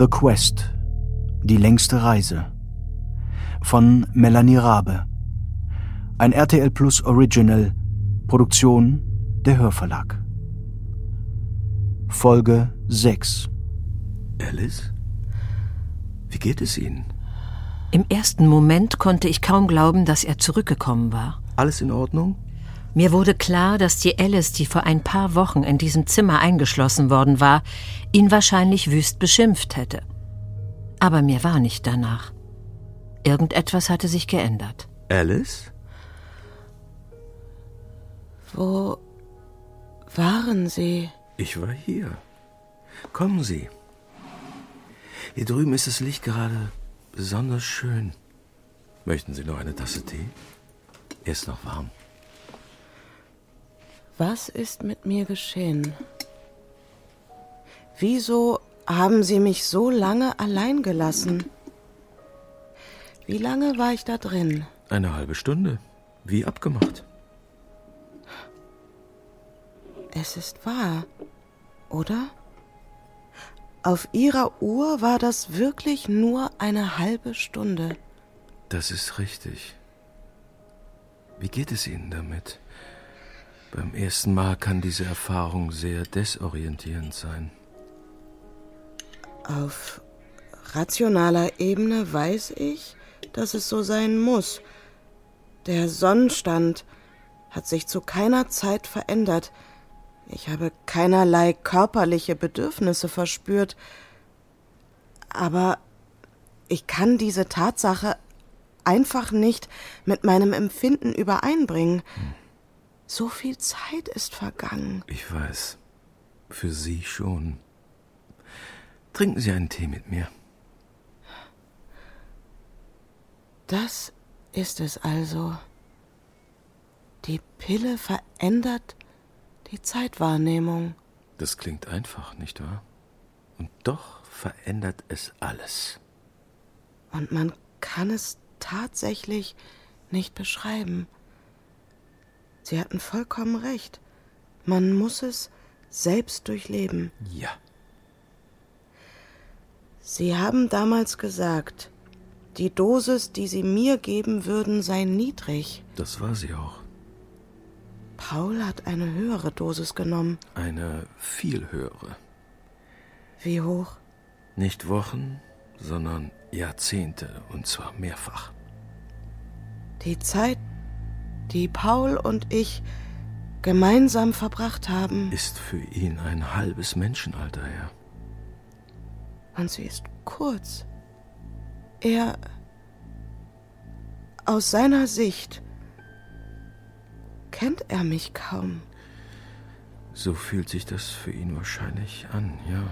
The Quest. Die längste Reise. Von Melanie Rabe. Ein RTL Plus Original. Produktion der Hörverlag. Folge 6. Alice? Wie geht es Ihnen? Im ersten Moment konnte ich kaum glauben, dass er zurückgekommen war. Alles in Ordnung? Mir wurde klar, dass die Alice, die vor ein paar Wochen in diesem Zimmer eingeschlossen worden war, ihn wahrscheinlich wüst beschimpft hätte. Aber mir war nicht danach. Irgendetwas hatte sich geändert. Alice? Wo waren Sie? Ich war hier. Kommen Sie. Hier drüben ist das Licht gerade besonders schön. Möchten Sie noch eine Tasse Tee? Er ist noch warm. Was ist mit mir geschehen? Wieso haben Sie mich so lange allein gelassen? Wie lange war ich da drin? Eine halbe Stunde. Wie abgemacht. Es ist wahr, oder? Auf Ihrer Uhr war das wirklich nur eine halbe Stunde. Das ist richtig. Wie geht es Ihnen damit? Beim ersten Mal kann diese Erfahrung sehr desorientierend sein. Auf rationaler Ebene weiß ich, dass es so sein muss. Der Sonnenstand hat sich zu keiner Zeit verändert. Ich habe keinerlei körperliche Bedürfnisse verspürt. Aber ich kann diese Tatsache einfach nicht mit meinem Empfinden übereinbringen. Hm. So viel Zeit ist vergangen. Ich weiß. Für Sie schon. Trinken Sie einen Tee mit mir. Das ist es also. Die Pille verändert die Zeitwahrnehmung. Das klingt einfach, nicht wahr? Und doch verändert es alles. Und man kann es tatsächlich nicht beschreiben. Sie hatten vollkommen recht. Man muss es selbst durchleben. Ja. Sie haben damals gesagt, die Dosis, die Sie mir geben würden, sei niedrig. Das war sie auch. Paul hat eine höhere Dosis genommen. Eine viel höhere. Wie hoch? Nicht Wochen, sondern Jahrzehnte, und zwar mehrfach. Die Zeit, die Paul und ich gemeinsam verbracht haben, ist für ihn ein halbes Menschenalter her. Und sie ist kurz. Er aus seiner Sicht kennt er mich kaum. So fühlt sich das für ihn wahrscheinlich an, ja.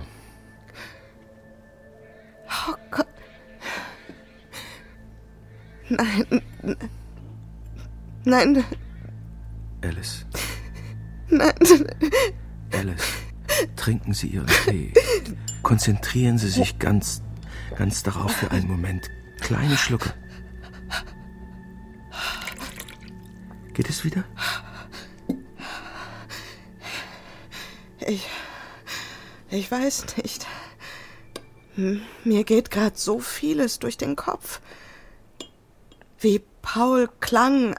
Oh Gott. Nein. Nein. Alice. Nein. Alice, trinken Sie Ihren Tee. Konzentrieren Sie sich ganz, ganz darauf für einen Moment. Kleine Schlucke. Geht es wieder? Ich. Ich weiß nicht. Mir geht gerade so vieles durch den Kopf. Wie Paul klang,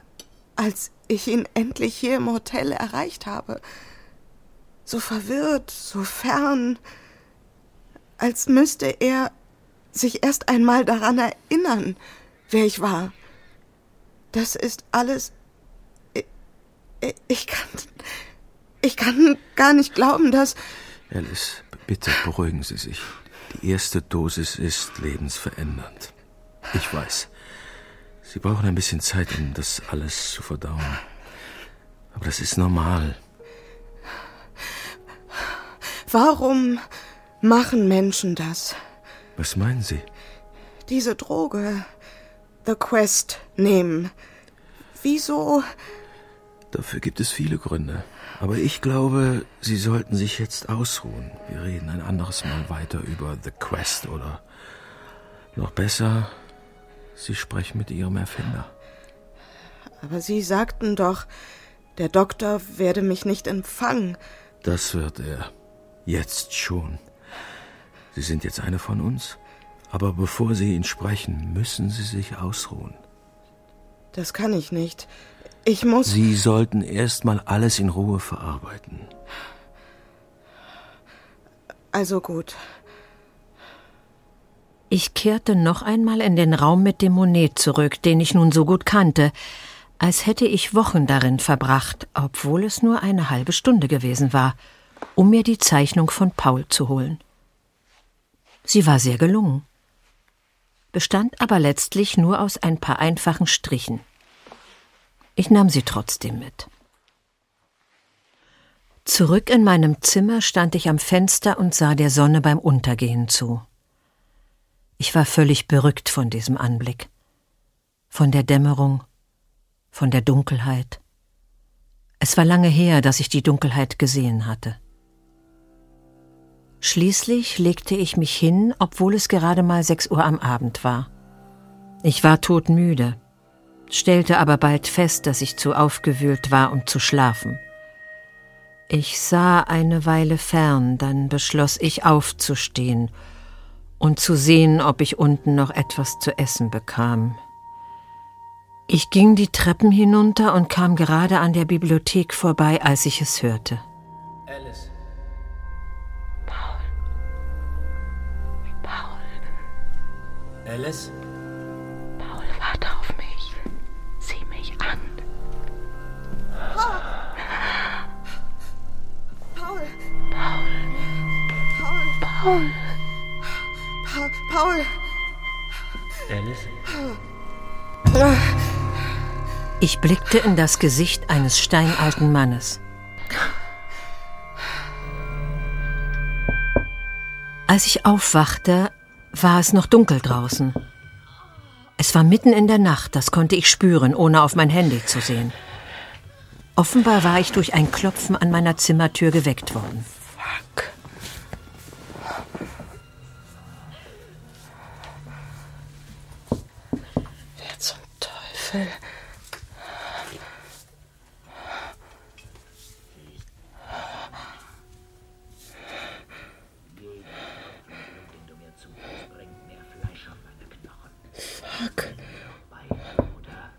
als ich ihn endlich hier im Hotel erreicht habe. So verwirrt, so fern, als müsste er sich erst einmal daran erinnern, wer ich war. Das ist alles. Ich, ich kann. Ich kann gar nicht glauben, dass. Alice, bitte beruhigen Sie sich. Die erste Dosis ist lebensverändernd. Ich weiß. Sie brauchen ein bisschen Zeit, um das alles zu verdauen. Aber das ist normal. Warum machen Menschen das? Was meinen Sie? Diese Droge, The Quest, nehmen. Wieso? Dafür gibt es viele Gründe. Aber ich glaube, Sie sollten sich jetzt ausruhen. Wir reden ein anderes Mal weiter über The Quest oder noch besser, Sie sprechen mit Ihrem Erfinder. Aber Sie sagten doch, der Doktor werde mich nicht empfangen. Das wird er. Jetzt schon. Sie sind jetzt eine von uns. Aber bevor Sie ihn sprechen, müssen Sie sich ausruhen. Das kann ich nicht. Ich muss. Sie sollten erst mal alles in Ruhe verarbeiten. Also gut. Ich kehrte noch einmal in den Raum mit dem Monet zurück, den ich nun so gut kannte, als hätte ich Wochen darin verbracht, obwohl es nur eine halbe Stunde gewesen war, um mir die Zeichnung von Paul zu holen. Sie war sehr gelungen, bestand aber letztlich nur aus ein paar einfachen Strichen. Ich nahm sie trotzdem mit. Zurück in meinem Zimmer stand ich am Fenster und sah der Sonne beim Untergehen zu. Ich war völlig berückt von diesem Anblick, von der Dämmerung, von der Dunkelheit. Es war lange her, dass ich die Dunkelheit gesehen hatte. Schließlich legte ich mich hin, obwohl es gerade mal sechs Uhr am Abend war. Ich war todmüde, stellte aber bald fest, dass ich zu aufgewühlt war, um zu schlafen. Ich sah eine Weile fern, dann beschloss ich aufzustehen und zu sehen, ob ich unten noch etwas zu essen bekam. Ich ging die Treppen hinunter und kam gerade an der Bibliothek vorbei, als ich es hörte. Alice. Paul. Paul. Alice? Ich blickte in das Gesicht eines steinalten Mannes. Als ich aufwachte, war es noch dunkel draußen. Es war mitten in der Nacht, das konnte ich spüren, ohne auf mein Handy zu sehen. Offenbar war ich durch ein Klopfen an meiner Zimmertür geweckt worden. Fuck. Wer zum Teufel? Fuck.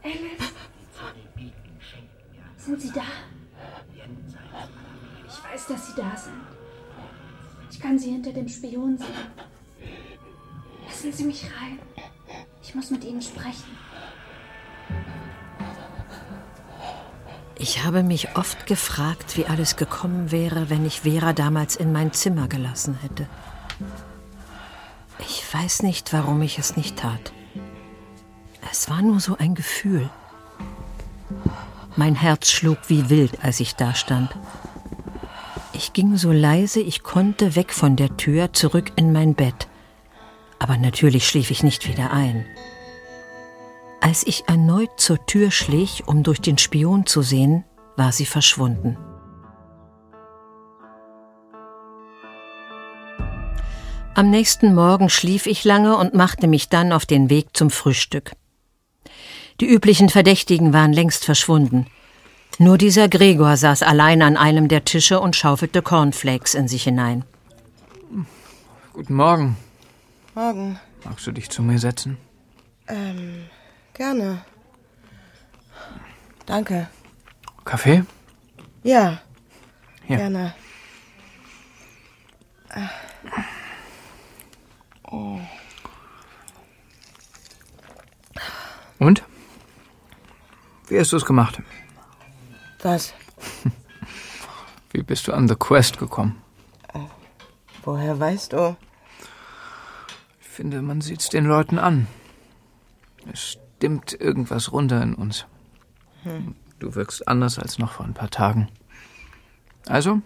Alice? Sind Sie da? Ich weiß, dass Sie da sind. Ich kann Sie hinter dem Spion sehen. Lassen Sie mich rein. Ich muss mit Ihnen sprechen. Ich habe mich oft gefragt, wie alles gekommen wäre, wenn ich Vera damals in mein Zimmer gelassen hätte. Ich weiß nicht, warum ich es nicht tat. Es war nur so ein Gefühl. Mein Herz schlug wie wild, als ich da stand. Ich ging so leise ich konnte weg von der Tür zurück in mein Bett. Aber natürlich schlief ich nicht wieder ein. Als ich erneut zur Tür schlich, um durch den Spion zu sehen, war sie verschwunden. Am nächsten Morgen schlief ich lange und machte mich dann auf den Weg zum Frühstück. Die üblichen Verdächtigen waren längst verschwunden. Nur dieser Gregor saß allein an einem der Tische und schaufelte Cornflakes in sich hinein. Guten Morgen. Morgen. Magst du dich zu mir setzen? Ähm, gerne. Danke. Kaffee? Ja, Hier. gerne. Oh. Und? Wie hast du es gemacht? Was? Wie bist du an The Quest gekommen? Woher weißt du? Ich finde, man sieht's den Leuten an. Es stimmt irgendwas runter in uns. Du wirkst anders als noch vor ein paar Tagen. Also,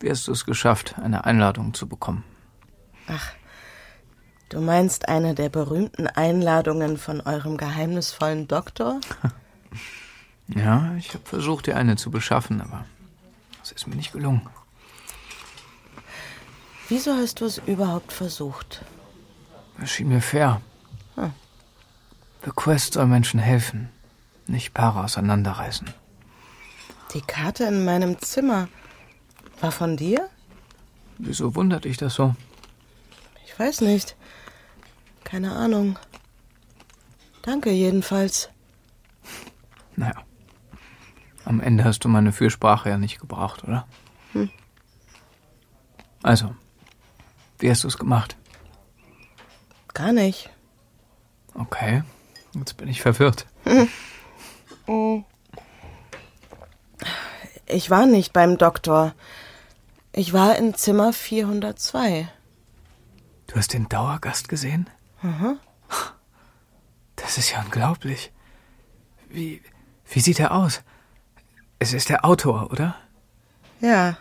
wie hast du es geschafft, eine Einladung zu bekommen? Du meinst eine der berühmten Einladungen von eurem geheimnisvollen Doktor? Ja, ich habe versucht, dir eine zu beschaffen, aber es ist mir nicht gelungen. Wieso hast du es überhaupt versucht? Es schien mir fair. The Quest soll Menschen helfen, nicht Paare auseinanderreißen. Die Karte in meinem Zimmer war von dir? Wieso wundert dich das so? Ich weiß nicht. Keine Ahnung. Danke jedenfalls. Naja. Am Ende hast du meine Fürsprache ja nicht gebraucht, oder? Hm. Also, wie hast du es gemacht? Gar nicht. Okay, jetzt bin ich verwirrt. Ich war nicht beim Doktor. Ich war in Zimmer 402. Du hast den Dauergast gesehen? Mhm. Das ist ja unglaublich. Wie, wie sieht er aus? Es ist der Autor, oder? Ja.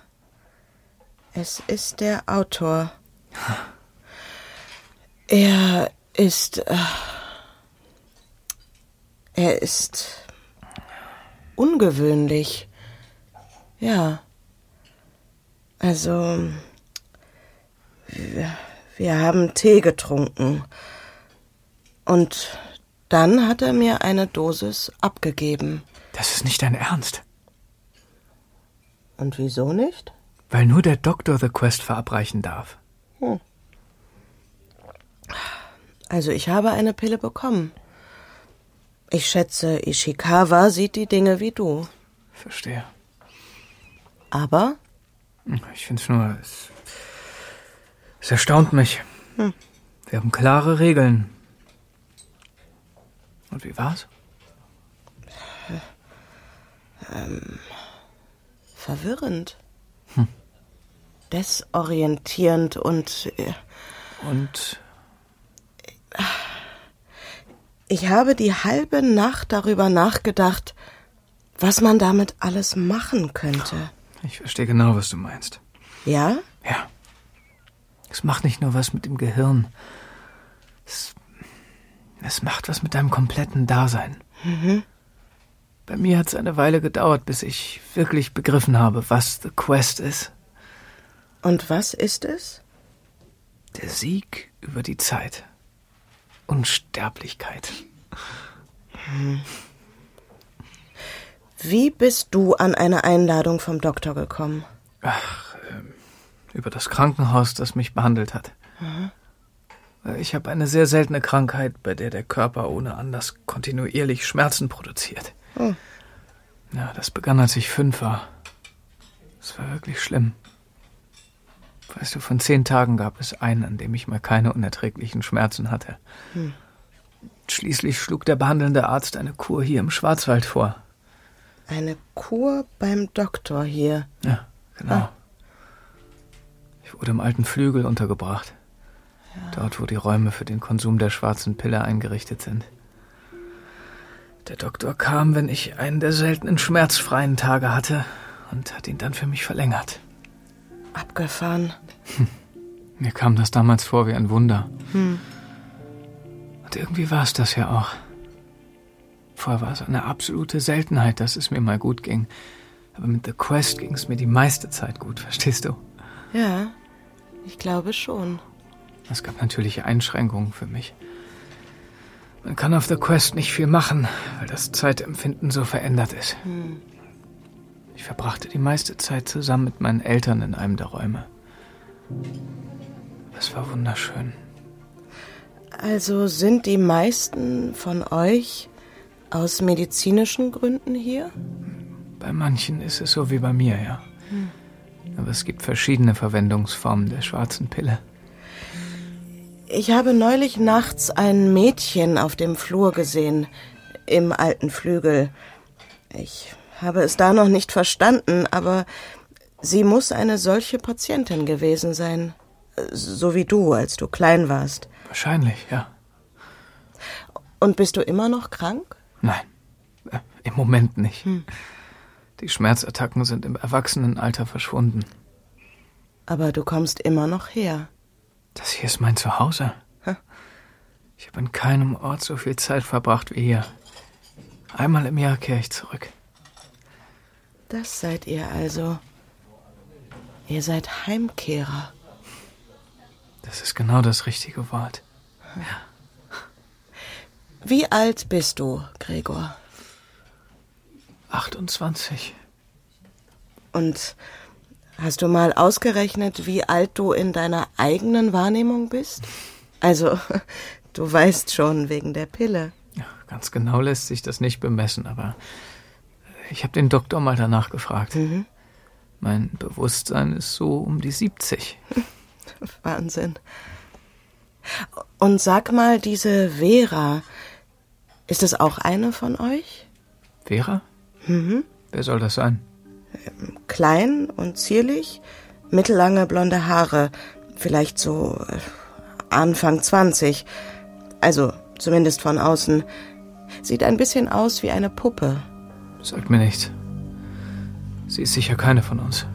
Es ist der Autor. Er ist. Äh, er ist ungewöhnlich. Ja. Also. Wir, wir haben Tee getrunken. Und dann hat er mir eine Dosis abgegeben. Das ist nicht dein Ernst. Und wieso nicht? Weil nur der Doktor The Quest verabreichen darf. Hm. Also ich habe eine Pille bekommen. Ich schätze, Ishikawa sieht die Dinge wie du. Verstehe. Aber? Ich finde es nur. Es, es erstaunt mich. Hm. Wir haben klare Regeln. Und wie war's? Ähm, verwirrend. Hm. Desorientierend und. Äh, und. Ich habe die halbe Nacht darüber nachgedacht, was man damit alles machen könnte. Ich verstehe genau, was du meinst. Ja? Ja. Es macht nicht nur was mit dem Gehirn. Es, es macht was mit deinem kompletten Dasein. Mhm. Bei mir hat es eine Weile gedauert, bis ich wirklich begriffen habe, was The Quest ist. Und was ist es? Der Sieg über die Zeit. Unsterblichkeit. Hm. Wie bist du an eine Einladung vom Doktor gekommen? Ach, äh, über das Krankenhaus, das mich behandelt hat. Mhm. Ich habe eine sehr seltene Krankheit, bei der der Körper ohne Anlass kontinuierlich Schmerzen produziert. Oh. Ja, das begann, als ich fünf war. Es war wirklich schlimm. Weißt du, von zehn Tagen gab es einen, an dem ich mal keine unerträglichen Schmerzen hatte. Hm. Schließlich schlug der behandelnde Arzt eine Kur hier im Schwarzwald vor. Eine Kur beim Doktor hier. Ja, genau. Ah. Ich wurde im alten Flügel untergebracht. Ja. Dort, wo die Räume für den Konsum der schwarzen Pille eingerichtet sind. Der Doktor kam, wenn ich einen der seltenen schmerzfreien Tage hatte und hat ihn dann für mich verlängert. Abgefahren. Hm. Mir kam das damals vor wie ein Wunder. Hm. Und irgendwie war es das ja auch. Vorher war es eine absolute Seltenheit, dass es mir mal gut ging. Aber mit The Quest ging es mir die meiste Zeit gut, verstehst du? Ja, ich glaube schon. Es gab natürlich Einschränkungen für mich. Man kann auf The Quest nicht viel machen, weil das Zeitempfinden so verändert ist. Hm. Ich verbrachte die meiste Zeit zusammen mit meinen Eltern in einem der Räume. Es war wunderschön. Also sind die meisten von euch aus medizinischen Gründen hier? Bei manchen ist es so wie bei mir, ja. Hm. Aber es gibt verschiedene Verwendungsformen der schwarzen Pille. Ich habe neulich nachts ein Mädchen auf dem Flur gesehen, im alten Flügel. Ich habe es da noch nicht verstanden, aber sie muss eine solche Patientin gewesen sein. So wie du, als du klein warst. Wahrscheinlich, ja. Und bist du immer noch krank? Nein, äh, im Moment nicht. Hm. Die Schmerzattacken sind im Erwachsenenalter verschwunden. Aber du kommst immer noch her. Das hier ist mein Zuhause. Ich habe an keinem Ort so viel Zeit verbracht wie hier. Einmal im Jahr kehre ich zurück. Das seid ihr also. Ihr seid Heimkehrer. Das ist genau das richtige Wort. Ja. Wie alt bist du, Gregor? 28. Und Hast du mal ausgerechnet, wie alt du in deiner eigenen Wahrnehmung bist? Also, du weißt schon wegen der Pille. Ja, ganz genau lässt sich das nicht bemessen, aber ich habe den Doktor mal danach gefragt. Mhm. Mein Bewusstsein ist so um die 70. Wahnsinn. Und sag mal, diese Vera, ist es auch eine von euch? Vera? Mhm. Wer soll das sein? Klein und zierlich, mittellange blonde Haare, vielleicht so äh, Anfang 20. Also zumindest von außen. Sieht ein bisschen aus wie eine Puppe. Sagt mir nichts. Sie ist sicher keine von uns.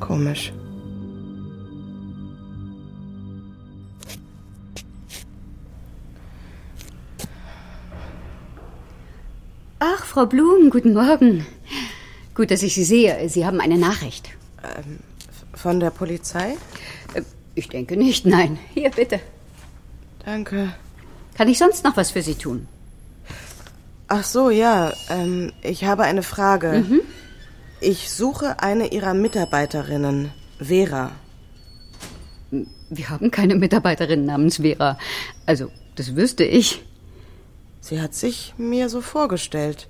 Komisch. Ach, Frau Blum, guten Morgen. Gut, dass ich Sie sehe. Sie haben eine Nachricht. Ähm, von der Polizei? Äh, ich denke nicht, nein. Hier, bitte. Danke. Kann ich sonst noch was für Sie tun? Ach so, ja. Ähm, ich habe eine Frage. Mhm. Ich suche eine Ihrer Mitarbeiterinnen, Vera. Wir haben keine Mitarbeiterin namens Vera. Also, das wüsste ich. Sie hat sich mir so vorgestellt.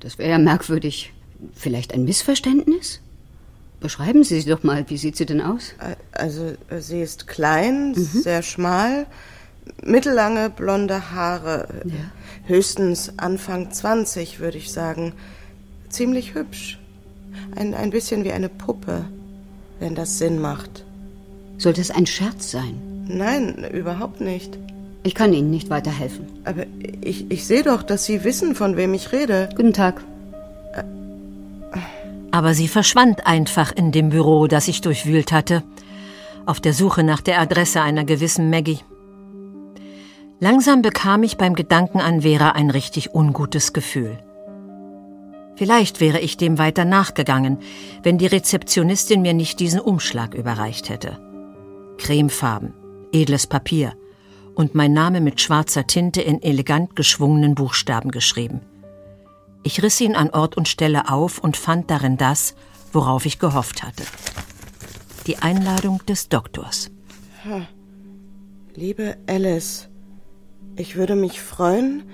Das wäre ja merkwürdig. Vielleicht ein Missverständnis? Beschreiben Sie sie doch mal. Wie sieht sie denn aus? Also, äh, sie ist klein, sehr schmal, mittellange blonde Haare. äh, Höchstens Anfang 20, würde ich sagen. Ziemlich hübsch. Ein, ein bisschen wie eine Puppe, wenn das Sinn macht. Soll das ein Scherz sein? Nein, überhaupt nicht. Ich kann Ihnen nicht weiterhelfen. Aber ich, ich sehe doch, dass Sie wissen, von wem ich rede. Guten Tag. Aber sie verschwand einfach in dem Büro, das ich durchwühlt hatte, auf der Suche nach der Adresse einer gewissen Maggie. Langsam bekam ich beim Gedanken an Vera ein richtig ungutes Gefühl. Vielleicht wäre ich dem weiter nachgegangen, wenn die Rezeptionistin mir nicht diesen Umschlag überreicht hätte. Cremefarben, edles Papier und mein Name mit schwarzer Tinte in elegant geschwungenen Buchstaben geschrieben. Ich riss ihn an Ort und Stelle auf und fand darin das, worauf ich gehofft hatte. Die Einladung des Doktors. Liebe Alice, ich würde mich freuen,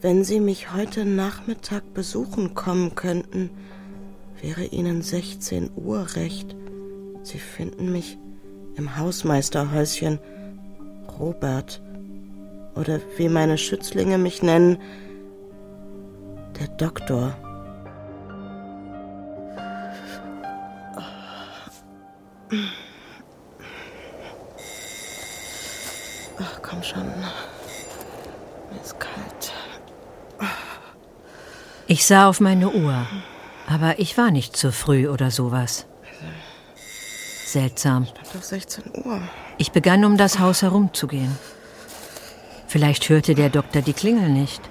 wenn Sie mich heute Nachmittag besuchen kommen könnten. Wäre Ihnen 16 Uhr recht? Sie finden mich im Hausmeisterhäuschen Robert. Oder wie meine Schützlinge mich nennen, der Doktor. Ach, komm schon. Mir ist kalt. Ich sah auf meine Uhr, aber ich war nicht zu früh oder sowas. Seltsam. Doch 16 Uhr. Ich begann um das Haus herumzugehen. Vielleicht hörte der Doktor die Klingel nicht.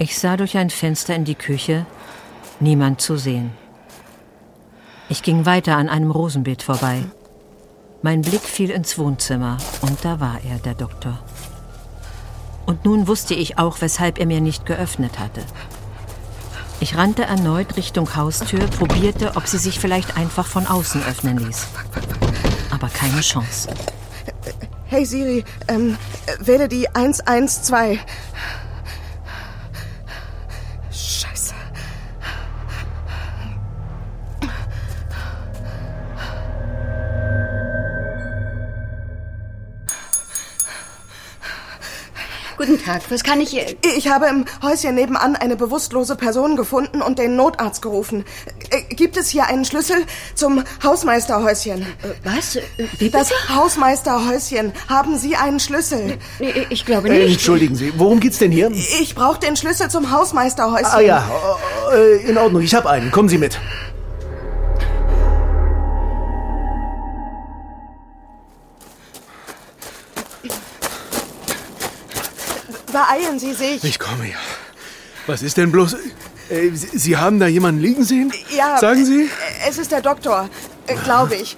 Ich sah durch ein Fenster in die Küche, niemand zu sehen. Ich ging weiter an einem Rosenbeet vorbei. Mein Blick fiel ins Wohnzimmer und da war er, der Doktor. Und nun wusste ich auch, weshalb er mir nicht geöffnet hatte. Ich rannte erneut Richtung Haustür, probierte, ob sie sich vielleicht einfach von außen öffnen ließ. Aber keine Chance. Hey Siri, ähm, äh, wähle die 112. Tag. Was kann ich... äh, Ich habe im Häuschen nebenan eine bewusstlose Person gefunden und den Notarzt gerufen. Äh, Gibt es hier einen Schlüssel zum Hausmeisterhäuschen? Was? Äh, Wie Das bitte? Hausmeisterhäuschen. Haben Sie einen Schlüssel? Nee, ich glaube Äh, nicht. entschuldigen Sie, worum geht's denn hier? Ich brauche den Schlüssel zum Hausmeisterhäuschen. Ah ja, in Ordnung, ich habe einen. Kommen Sie mit. Beeilen Sie sich. Ich komme ja. Was ist denn bloß... Äh, Sie, Sie haben da jemanden liegen sehen? Ja. Sagen Sie? äh, Es ist der Doktor, äh, glaube ich.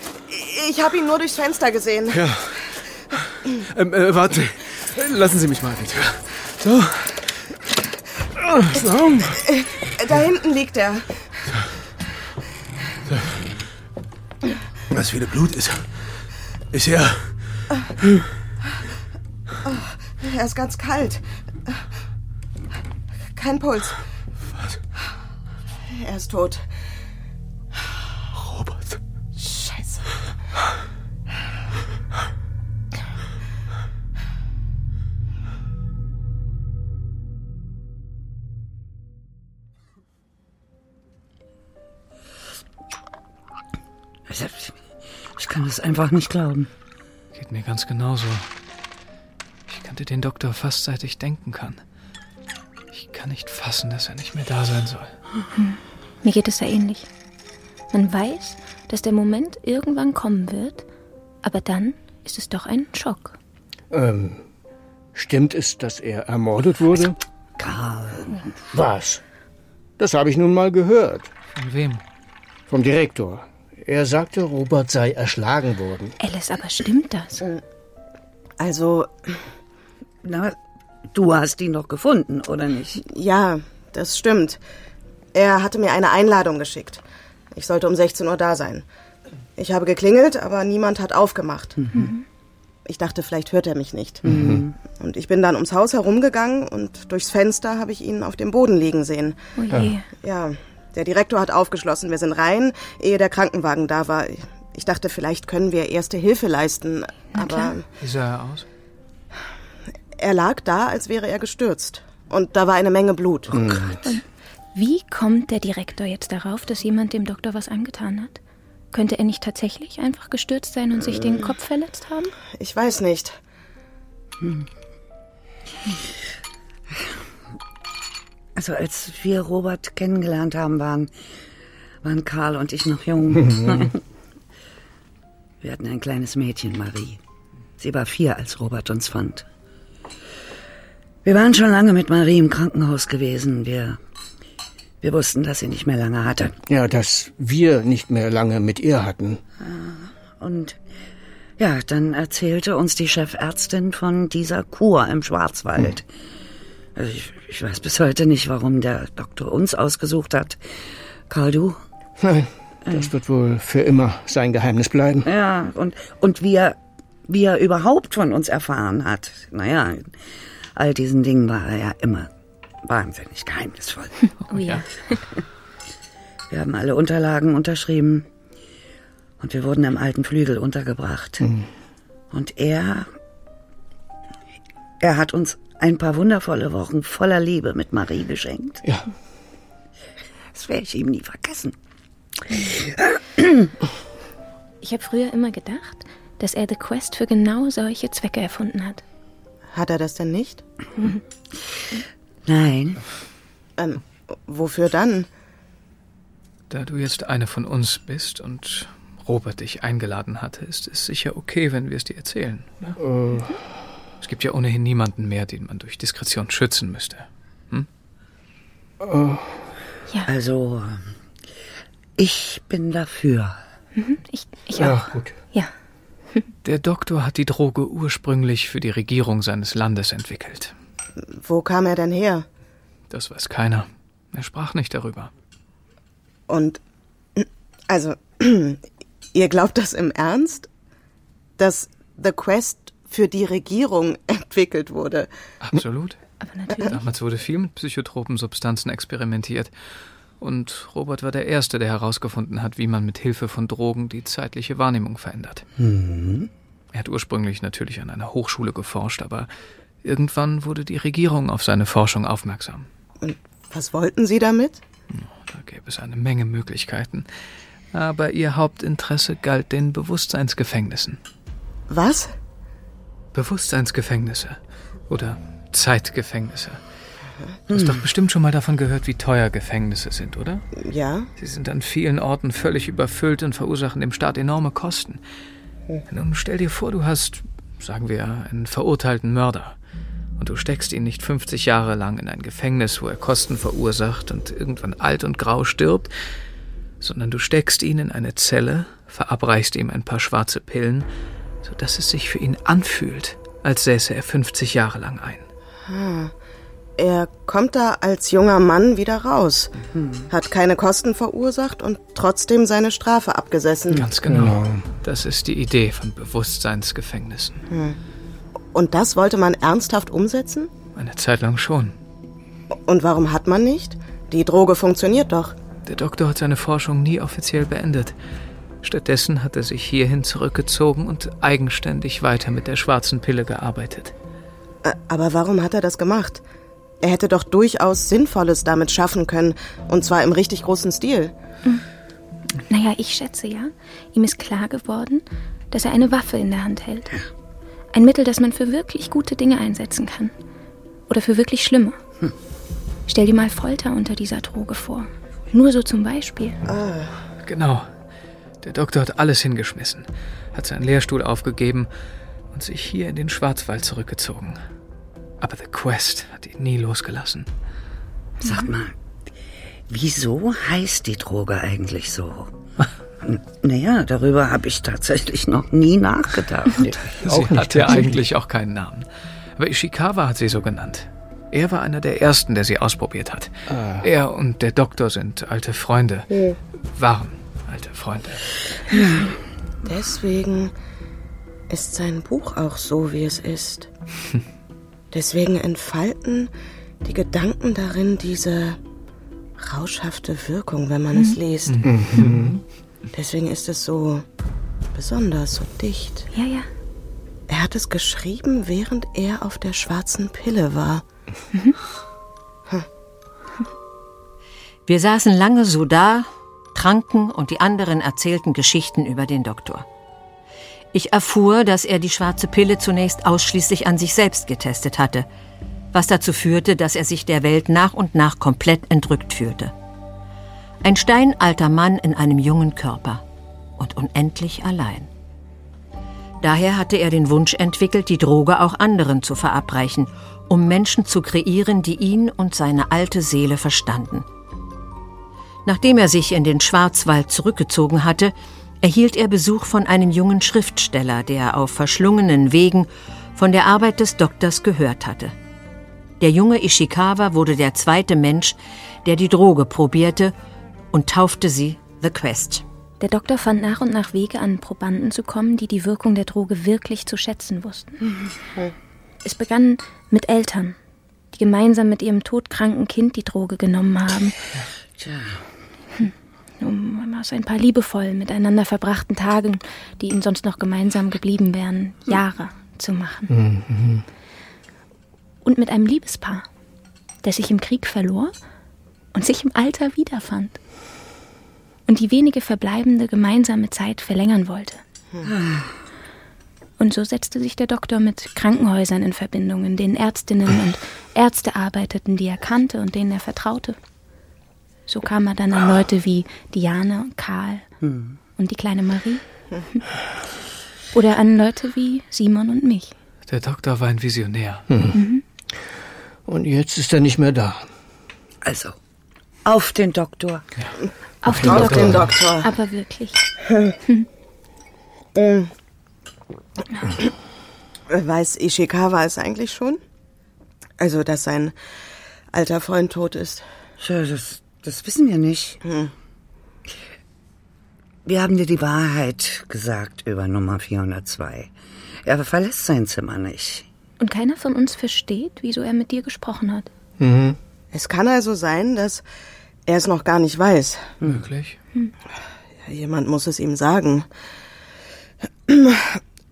Ich habe ihn nur durchs Fenster gesehen. Ja. Ähm, äh, warte. Lassen Sie mich mal bitte. So. So. Äh, Da hinten liegt er. was wieder Blut ist. Ist er. Er ist ganz kalt. Kein Puls. Was? Er ist tot. Robert. Scheiße. Ich, ich kann es einfach nicht glauben. Geht mir ganz genauso. Kannte den Doktor fast seit ich denken kann. Ich kann nicht fassen, dass er nicht mehr da sein soll. Mir geht es ja ähnlich. Man weiß, dass der Moment irgendwann kommen wird, aber dann ist es doch ein Schock. Ähm, stimmt es, dass er ermordet wurde? Karl. Was? Das habe ich nun mal gehört. Von wem? Vom Direktor. Er sagte, Robert sei erschlagen worden. Alice, aber stimmt das? Also, Na, du hast ihn doch gefunden, oder nicht? ja, das stimmt. Er hatte mir eine Einladung geschickt. Ich sollte um 16 Uhr da sein. Ich habe geklingelt, aber niemand hat aufgemacht. Ich dachte, vielleicht hört er mich nicht. Und ich bin dann ums Haus herumgegangen und durchs Fenster habe ich ihn auf dem Boden liegen sehen. Oh je. Ja, der Direktor hat aufgeschlossen. Wir sind rein, ehe der Krankenwagen da war. Ich dachte, vielleicht können wir erste Hilfe leisten. Na aber klar. Wie sah er aus? Er lag da, als wäre er gestürzt. Und da war eine Menge Blut. Wie kommt der Direktor jetzt darauf, dass jemand dem Doktor was angetan hat? Könnte er nicht tatsächlich einfach gestürzt sein und sich den Kopf verletzt haben? Ich weiß nicht. Also als wir Robert kennengelernt haben, waren, waren Karl und ich noch jung. wir hatten ein kleines Mädchen, Marie. Sie war vier, als Robert uns fand. Wir waren schon lange mit Marie im Krankenhaus gewesen. Wir, wir wussten, dass sie nicht mehr lange hatte. Ja, dass wir nicht mehr lange mit ihr hatten. Und ja, dann erzählte uns die Chefärztin von dieser Kur im Schwarzwald. Also ich, ich weiß bis heute nicht, warum der Doktor uns ausgesucht hat. Karl, du? Nein, das wird wohl für immer sein Geheimnis bleiben. Ja, und, und wie, er, wie er überhaupt von uns erfahren hat. Naja, all diesen Dingen war er ja immer wahnsinnig geheimnisvoll. Oh ja. Wir haben alle Unterlagen unterschrieben und wir wurden im alten Flügel untergebracht. Und er, er hat uns ein paar wundervolle Wochen voller Liebe mit Marie geschenkt. Ja. Das werde ich ihm nie vergessen. Ich habe früher immer gedacht, dass er The Quest für genau solche Zwecke erfunden hat. Hat er das denn nicht? Nein, Ähm, wofür dann? Da du jetzt eine von uns bist und Robert dich eingeladen hatte, ist es sicher okay, wenn wir es dir erzählen. Ne? Es gibt ja ohnehin niemanden mehr, den man durch Diskretion schützen müsste. also ich bin dafür. Ich, ich Ja, auch. gut. Ja. Der Doktor hat die Droge ursprünglich für die Regierung seines Landes entwickelt. Wo kam er denn her? Das weiß keiner. Er sprach nicht darüber. Und also, ihr glaubt das im Ernst? Dass The Quest für die Regierung entwickelt wurde? Absolut. Aber natürlich. Damals wurde viel mit psychotropen Substanzen experimentiert. Und Robert war der Erste, der herausgefunden hat, wie man mit Hilfe von Drogen die zeitliche Wahrnehmung verändert. Er hat ursprünglich natürlich an einer Hochschule geforscht, aber irgendwann wurde die Regierung auf seine Forschung aufmerksam. Und was wollten Sie damit? Da gäbe es eine Menge Möglichkeiten. Aber ihr Hauptinteresse galt den Bewusstseinsgefängnissen. Was? Bewusstseinsgefängnisse oder Zeitgefängnisse. Du hast doch bestimmt schon mal davon gehört, wie teuer Gefängnisse sind, oder? Ja? Sie sind an vielen Orten völlig überfüllt und verursachen dem Staat enorme Kosten. Nun stell dir vor, du hast, sagen wir, einen verurteilten Mörder. Und du steckst ihn nicht 50 Jahre lang in ein Gefängnis, wo er Kosten verursacht und irgendwann alt und grau stirbt, sondern du steckst ihn in eine Zelle, verabreichst ihm ein paar schwarze Pillen, sodass es sich für ihn anfühlt, als säße er 50 Jahre lang ein. Er kommt da als junger Mann wieder raus, hat keine Kosten verursacht und trotzdem seine Strafe abgesessen. Ganz genau. Das ist die Idee von Bewusstseinsgefängnissen. Hm. Und das wollte man ernsthaft umsetzen? Eine Zeit lang schon. Und warum hat man nicht? Die Droge funktioniert doch. Der Doktor hat seine Forschung nie offiziell beendet. Stattdessen hat er sich hierhin zurückgezogen und eigenständig weiter mit der schwarzen Pille gearbeitet. Aber warum hat er das gemacht? Er hätte doch durchaus Sinnvolles damit schaffen können, und zwar im richtig großen Stil. Hm. Naja, ich schätze ja, ihm ist klar geworden, dass er eine Waffe in der Hand hält. Ein Mittel, das man für wirklich gute Dinge einsetzen kann. Oder für wirklich schlimme. Hm. Stell dir mal Folter unter dieser Droge vor. Nur so zum Beispiel. Ah. Genau. Der Doktor hat alles hingeschmissen, hat seinen Lehrstuhl aufgegeben und sich hier in den Schwarzwald zurückgezogen. Aber The Quest hat ihn nie losgelassen. Sag mal, wieso heißt die Droge eigentlich so? naja, darüber habe ich tatsächlich noch nie nachgedacht. sie hat ja eigentlich auch keinen Namen. Aber Ishikawa hat sie so genannt. Er war einer der ersten, der sie ausprobiert hat. Ah. Er und der Doktor sind alte Freunde. Ja. Waren alte Freunde. Deswegen ist sein Buch auch so, wie es ist. Deswegen entfalten die Gedanken darin diese rauschhafte Wirkung, wenn man mhm. es liest. Mhm. Deswegen ist es so besonders, so dicht. Ja, ja. Er hat es geschrieben, während er auf der schwarzen Pille war. Mhm. Hm. Wir saßen lange so da, tranken und die anderen erzählten Geschichten über den Doktor. Ich erfuhr, dass er die schwarze Pille zunächst ausschließlich an sich selbst getestet hatte, was dazu führte, dass er sich der Welt nach und nach komplett entrückt fühlte. Ein steinalter Mann in einem jungen Körper und unendlich allein. Daher hatte er den Wunsch entwickelt, die Droge auch anderen zu verabreichen, um Menschen zu kreieren, die ihn und seine alte Seele verstanden. Nachdem er sich in den Schwarzwald zurückgezogen hatte, erhielt er Besuch von einem jungen Schriftsteller, der auf verschlungenen Wegen von der Arbeit des Doktors gehört hatte. Der junge Ishikawa wurde der zweite Mensch, der die Droge probierte und taufte sie The Quest. Der Doktor fand nach und nach Wege, an Probanden zu kommen, die die Wirkung der Droge wirklich zu schätzen wussten. Mhm. Es begann mit Eltern, die gemeinsam mit ihrem todkranken Kind die Droge genommen haben. Tja. Um aus ein paar liebevoll miteinander verbrachten Tagen, die ihnen sonst noch gemeinsam geblieben wären, Jahre zu machen. Mhm. Und mit einem Liebespaar, das sich im Krieg verlor und sich im Alter wiederfand und die wenige verbleibende gemeinsame Zeit verlängern wollte. Und so setzte sich der Doktor mit Krankenhäusern in Verbindung, in denen Ärztinnen und Ärzte arbeiteten, die er kannte und denen er vertraute. So kam er dann an Leute wie Diana und Karl hm. und die kleine Marie. Oder an Leute wie Simon und mich. Der Doktor war ein Visionär. Mhm. Mhm. Und jetzt ist er nicht mehr da. Also, auf den Doktor. Ja. Auf, den, Doktor. den, Doktor. Aber wirklich. ähm. Weiß Ishikawa es eigentlich schon? Also, dass sein alter Freund tot ist? Ja, das, das wissen wir nicht. Hm. Wir haben dir die Wahrheit gesagt über Nummer 402. Er verlässt sein Zimmer nicht. Und keiner von uns versteht, wieso er mit dir gesprochen hat. Mhm. Es kann also sein, dass er es noch gar nicht weiß. Möglich. Hm. Ja, jemand muss es ihm sagen.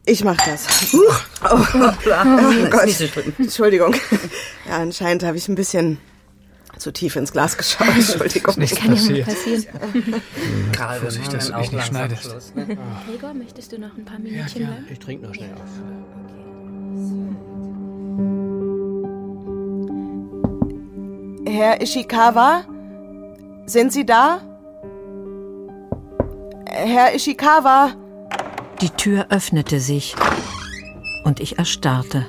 Ich mach das. Oh, oh, oh Gott. Entschuldigung. Ja, anscheinend habe ich ein bisschen zu tief ins Glas geschaut. Entschuldigung. Nichts kann passiert. ja passieren. Karl, Vorsicht, dass du mich nicht schneidest. Ne? Gregor, möchtest du noch ein paar Minütchen ja, bleiben? Ich trinke noch schnell aus. Herr Ishikawa? Sind Sie da? Herr Ishikawa? Die Tür öffnete sich und ich erstarrte.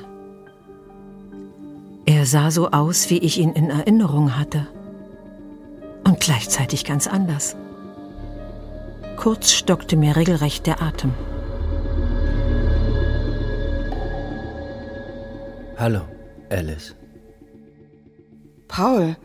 Er sah so aus, wie ich ihn in Erinnerung hatte. Und gleichzeitig ganz anders. Kurz stockte mir regelrecht der Atem. Hallo, Alice. Paul.